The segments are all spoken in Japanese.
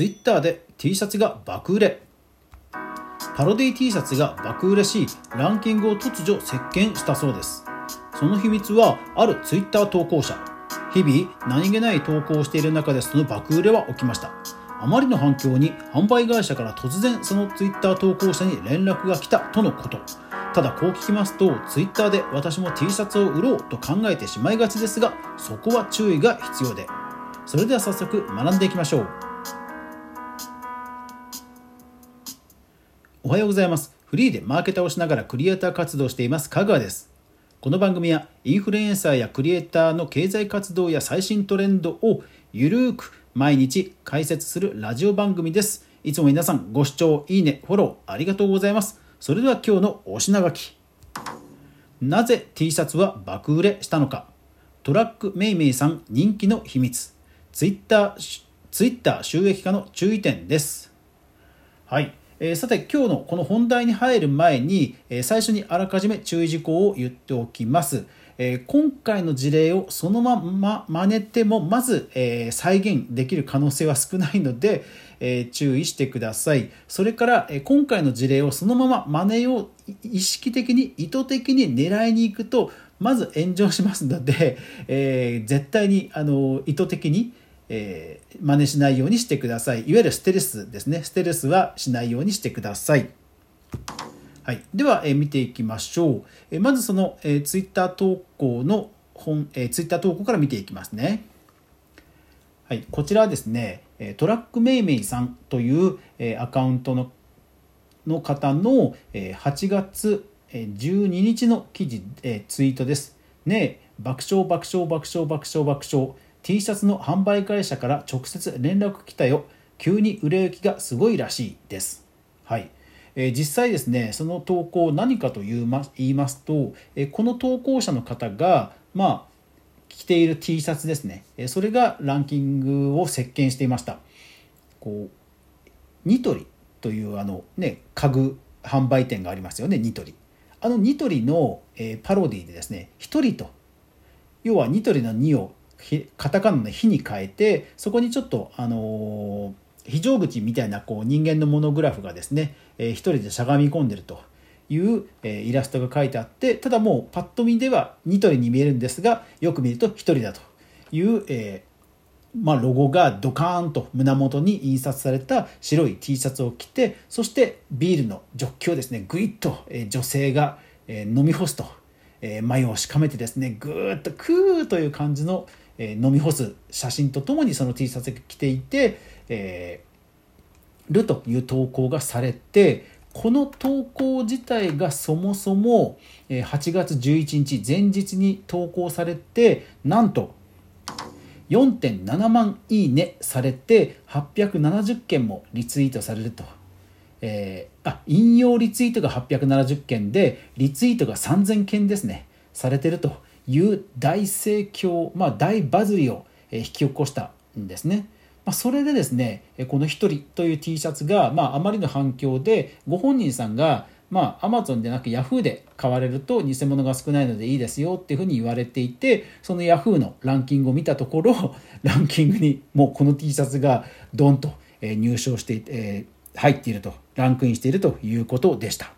Twitter で T シャツが爆売れ。パロディ T シャツが爆売れしランキングを突如席巻したそうです。その秘密はある Twitter 投稿者。日々何気ない投稿をしている中でその爆売れは起きました。あまりの反響に販売会社から突然その Twitter 投稿者に連絡が来たとのこと。ただこう聞きますと Twitter で私も T シャツを売ろうと考えてしまいがちですがそこは注意が必要で。それでは早速学んでいきましょう。おはようございます。フリーでマーケターをしながらクリエイター活動しています。香川です。この番組はインフルエンサーやクリエイターの経済活動や最新トレンドをゆるーく毎日解説するラジオ番組です。いつも皆さんご視聴いいねフォローありがとうございます。それでは今日のお品書き。なぜ T シャツは爆売れしたのか。トラックメイメイさん人気の秘密。ツイッターツイッター収益化の注意点です。はい。えー、さて今日のこの本題に入る前に、えー、最初にあらかじめ注意事項を言っておきます。えー、今回の事例をそのまま真似てもまず、え再現できる可能性は少ないので、え注意してください。それから、え今回の事例をそのまま真似を意識的に意図的に狙いに行くとまず炎上しますので、え絶対にあの意図的にえー、真似しないようにしてください。いわゆるステルスですね。ステルスはしないようにしてください。はい、では、えー、見ていきましょう。えー、まずその、えー、ツイッター投稿の本、えー、ツイッター投稿から見ていきますね。はい、こちらはですね、トラックメイメイさんという、えー、アカウントのの方の、えー、8月12日の記事、えー、ツイートです。ね爆笑爆笑爆笑爆笑爆笑 T シャツの販売会社から直接連絡来たよ急に売れ行きがすごいらしいです。はい、え、実際ですねその投稿何かと言いますと、え、この投稿者の方がまあ着ている T シャツですね、え、それがランキングを席巻していました。こうニトリというあのね家具販売店がありますよねニトリ。あのニトリの、え、パロディでですね1人と要はニトリの2をカタカナの「火」に変えてそこにちょっとあの非常口みたいなこう人間のモノグラフがですね、えー、一人でしゃがみ込んでるという、えー、イラストが書いてあってただもうパッと見ではニトリに見えるんですがよく見ると一人だという、えー、まあ、ロゴがドカーンと胸元に印刷された白い T シャツを着てそしてビールのジョッキをですねぐいっと、え女性が、え飲み干すと、え眉をしかめてですねぐーっとクーという感じの、え飲み干す写真とともにその T シャツが着ていて、え、るという投稿がされてこの投稿自体がそもそも8月11日前日に投稿されてなんと4.7万いいねされて870件もリツイートされると。えー、あ引用リツイートが870件でリツイートが3000件ですねされてるという大盛況、まあ、大バズりを引き起こしたんですね。まあ、それでですねこの「一人」という T シャツが、まあ、あまりの反響でご本人さんがまあ、アマゾンでなくヤフーで買われると偽物が少ないのでいいですよっていうふうに言われていてそのヤフーのランキングを見たところ ランキングにもうこの T シャツがドンと入賞して、入っているとランクインしているということでした。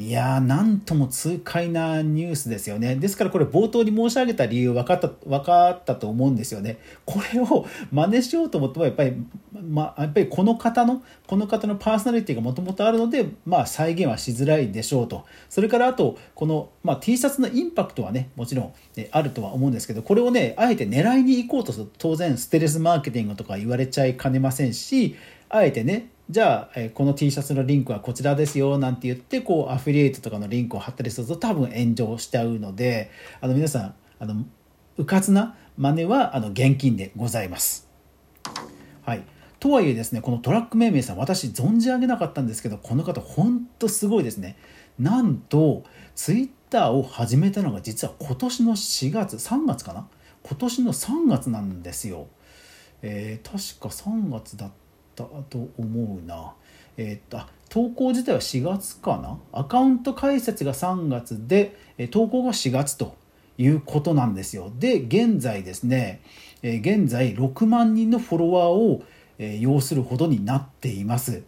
いやー、なんとも痛快なニュースですよね。ですからこれ冒頭に申し上げた理由分かった、分かったと思うんですよね。これを真似しようと思ってもやっぱり、ま、やっぱりこの方の、この方のパーソナリティがもともとあるので、まあ再現はしづらいでしょうと。それからあと、この、まあ、T シャツのインパクトはね、もちろん、あるとは思うんですけど、これをね、あえて狙いに行こうとすると当然ステレスマーケティングとか言われちゃいかねませんし、あえてね、じゃあ、えこの T シャツのリンクはこちらですよなんて言ってこうアフィリエイトとかのリンクを貼ったりすると多分炎上しちゃうのであの皆さんあのうかつな真似はあの現金でございます。はいとはいえですねこのトラック命名さん私存じ上げなかったんですけどこの方ほんとすごいですね。なんとツイッターを始めたのが実は今年の4月3月かな？今年の3月なんですよ。えー、確か3月だったったと思うな。え、っと投稿自体は4月かな？アカウント開設が3月で投稿が4月ということなんですよ。で現在ですねえ現在6万人のフォロワーを、え要するほどになっています。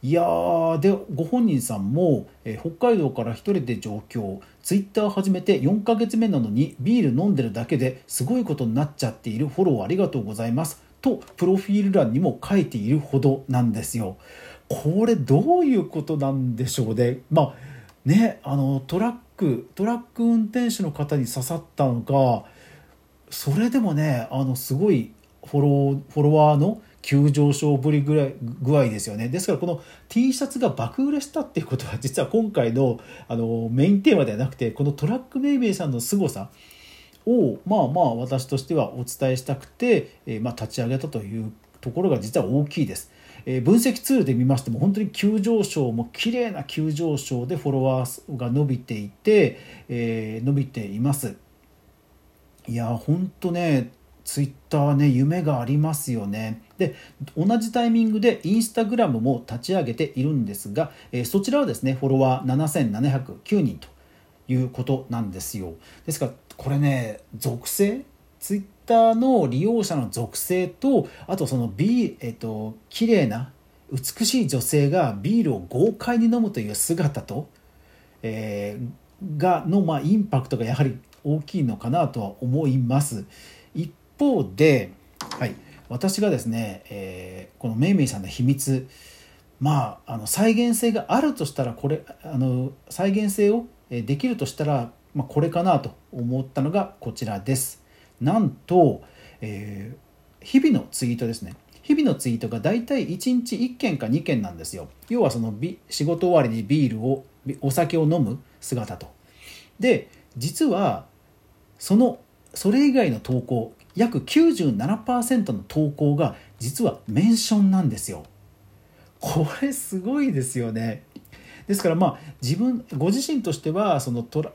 いやーでご本人さんも、え、北海道から一人で上京ツイッター始めて4ヶ月目なのにビール飲んでるだけですごいことになっちゃっているフォローありがとうございますとプロフィール欄にも書いているほどなんですよ。これどういうことなんでしょうね。まあねあのトラックトラック運転手の方に刺さったのかそれでもねあのすごいフォローフォロワーの急上昇ぶりぐらい具合ですよねですからこの T シャツが爆売れしたっていうことは実は今回のあのメインテーマではなくてこのトラックメイメイさんの凄さをまあまあ私としてはお伝えしたくて、え、まあ、立ち上げたというところが実は大きいです。え、分析ツールで見ましても本当に急上昇も綺麗な急上昇でフォロワーが伸びていて、え、伸びています。いや本当ねツイッターね夢がありますよね。で同じタイミングでインスタグラムも立ち上げているんですが、え、そちらはですねフォロワー7709人ということなんですよ。ですからこれね属性？ツイッターの利用者の属性とあとそのビーえっと綺麗な美しい女性がビールを豪快に飲むという姿と、えー、がの、まあ、インパクトがやはり大きいのかなとは思います。一方で、はい、私がですね、えー、このめいめいさんの秘密まああの再現性があるとしたらこれあの再現性をできるとしたら、まあ、これかなと思ったのがこちらです。なんと、えー、日々のツイートですね。日々のツイートが大体1日1件か2件なんですよ。要はその仕事終わりにビールをお酒を飲む姿と。で実はそのそれ以外の投稿約97%の投稿が実はメンションなんですよ。これすごいですよね。ですからまあ自分ご自身としてはそのトラ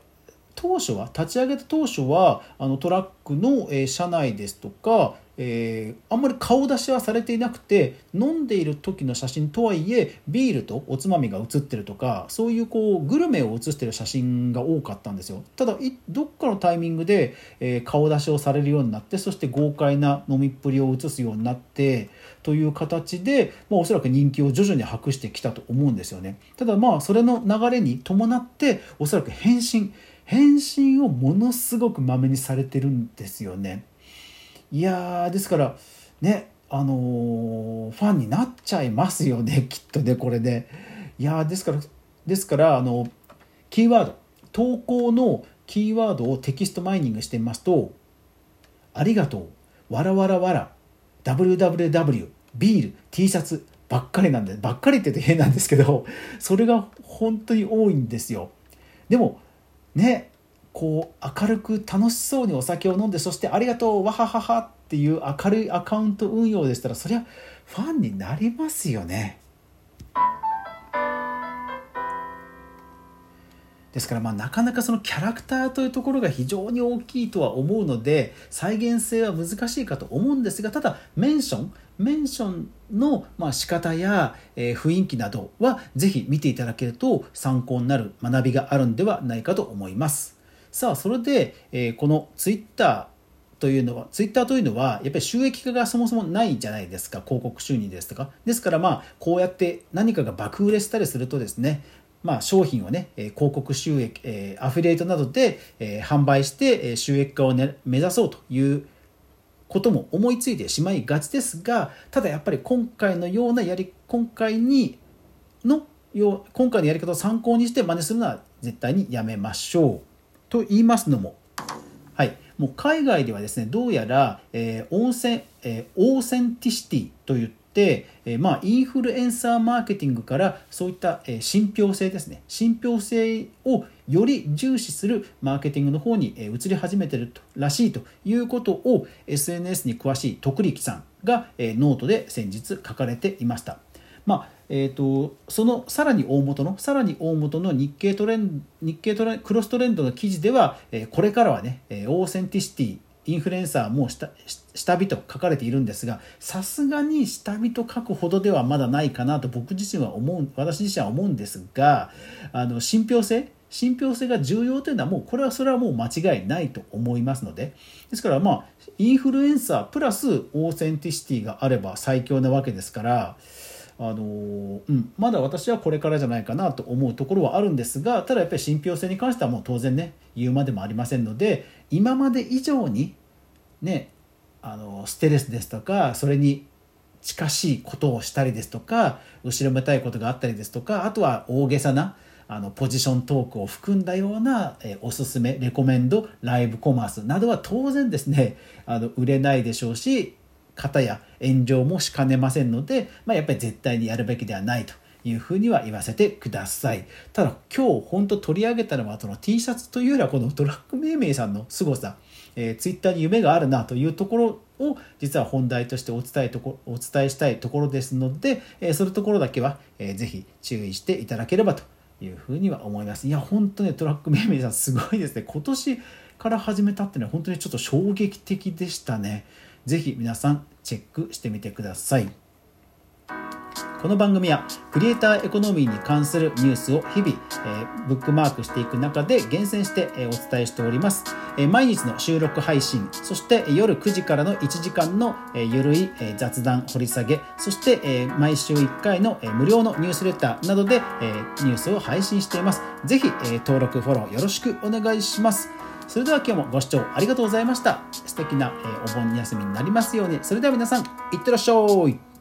当初は立ち上げた当初はあのトラックの、えー、車内ですとかえー、あんまり顔出しはされていなくて飲んでいる時の写真とはいえビールとおつまみが写ってるとかそういうこうグルメを写してる写真が多かったんですよ。ただどっかのタイミングで、えー、顔出しをされるようになってそして豪快な飲みっぷりを写すようになってという形で、まあ、おそらく人気を徐々に博してきたと思うんですよね。ただまあそれの流れに伴っておそらく返信返信をものすごくまめにされてるんですよね。いやですからねあのー、ファンになっちゃいますよね きっとねこれで、いやですからですからあのキーワード投稿のキーワードをテキストマイニングしてみますと「ありがとう」「わらわらわら」「www」「ビール」「T シャツ」ばっかりなんでばっかりって言うと変なんですけどそれが本当に多いんですよ。でもねこう明るく楽しそうにお酒を飲んでそして「ありがとうわははは」っていう明るいアカウント運用でしたらそりゃファンになりますよね。ですからまあなかなかそのキャラクターというところが非常に大きいとは思うので再現性は難しいかと思うんですがただメンションメンションのまあ仕方や雰囲気などはぜひ見ていただけると参考になる学びがあるんではないかと思います。さあそれで、このツイッターというのはツイッターというのはやっぱり収益化がそもそもないじゃないですか広告収入ですとかですからまあこうやって何かが爆売れしたりするとですねまあ、商品をね、広告収益、えアフィリエイトなどで、え販売して、収益化を、ね、目指そうということも思いついてしまいがちですがただやっぱり今回のようなやり今回にのよ今回のやり方を参考にして真似するのは絶対にやめましょう。と言いますのも、はい、もう海外ではですねどうやら、えー、オンセン、えー、 authenticity といって、え、まあ、インフルエンサーマーケティングからそういった、え信憑性ですね信憑性をより重視するマーケティングの方に、え移り始めてるとらしいということを SNS に詳しい徳力さんが、えノートで先日書かれていました。まあえーと、そのさらに大元のさらに大元の日経トレン日経トレクロストレンドの記事では、えー、これからはね、えー、 authenticity インフルエンサーも下下火と書かれているんですがさすがに下火と書くほどではまだないかなと僕自身は思う私自身は思うんですがあの信憑性信憑性が重要というのはもうこれはそれはもう間違いないと思いますのでですからまあインフルエンサープラス authenticity があれば最強なわけですからあのうん、まだ私はこれからじゃないかなと思うところはあるんですがただやっぱり信憑性に関してはもう当然ね言うまでもありませんので今まで以上にねあのステルスですとかそれに近しいことをしたりですとか後ろめたいことがあったりですとかあとは大げさなあのポジショントークを含んだような、えおすすめレコメンドライブコマースなどは当然ですねあの売れないでしょうし方や炎上もしかねませんので、まあ、やっぱり絶対にやるべきではないというふには言わせてください。ただ今日本当取り上げたのはその T シャツというよりはこのドラッグメイメイさんの凄さ、えー、ツイッターに夢があるなというところを実は本題としてお伝えとこお伝えしたいところですので、えー、そのところだけは、えー、ぜひ注意していただければというふうには思います。いや本当ねトラックメイメイさんすごいですね。今年から始めたっていうのは本当にちょっと衝撃的でしたね。ぜひ皆さんチェックしてみてください。この番組はクリエイターエコノミーに関するニュースを日々、えー、ブックマークしていく中で厳選して、えー、お伝えしております、えー、毎日の収録配信そして夜9時からの1時間の、え、ゆるい、え、雑談掘り下げそして、え、毎週1回の、え、無料のニュースレターなどで、え、ニュースを配信しています。ぜひ、え、登録フォローよろしくお願いします。それでは今日もご視聴ありがとうございました。素敵な、え、お盆休みになりますように。それでは皆さんいってらっしゃい。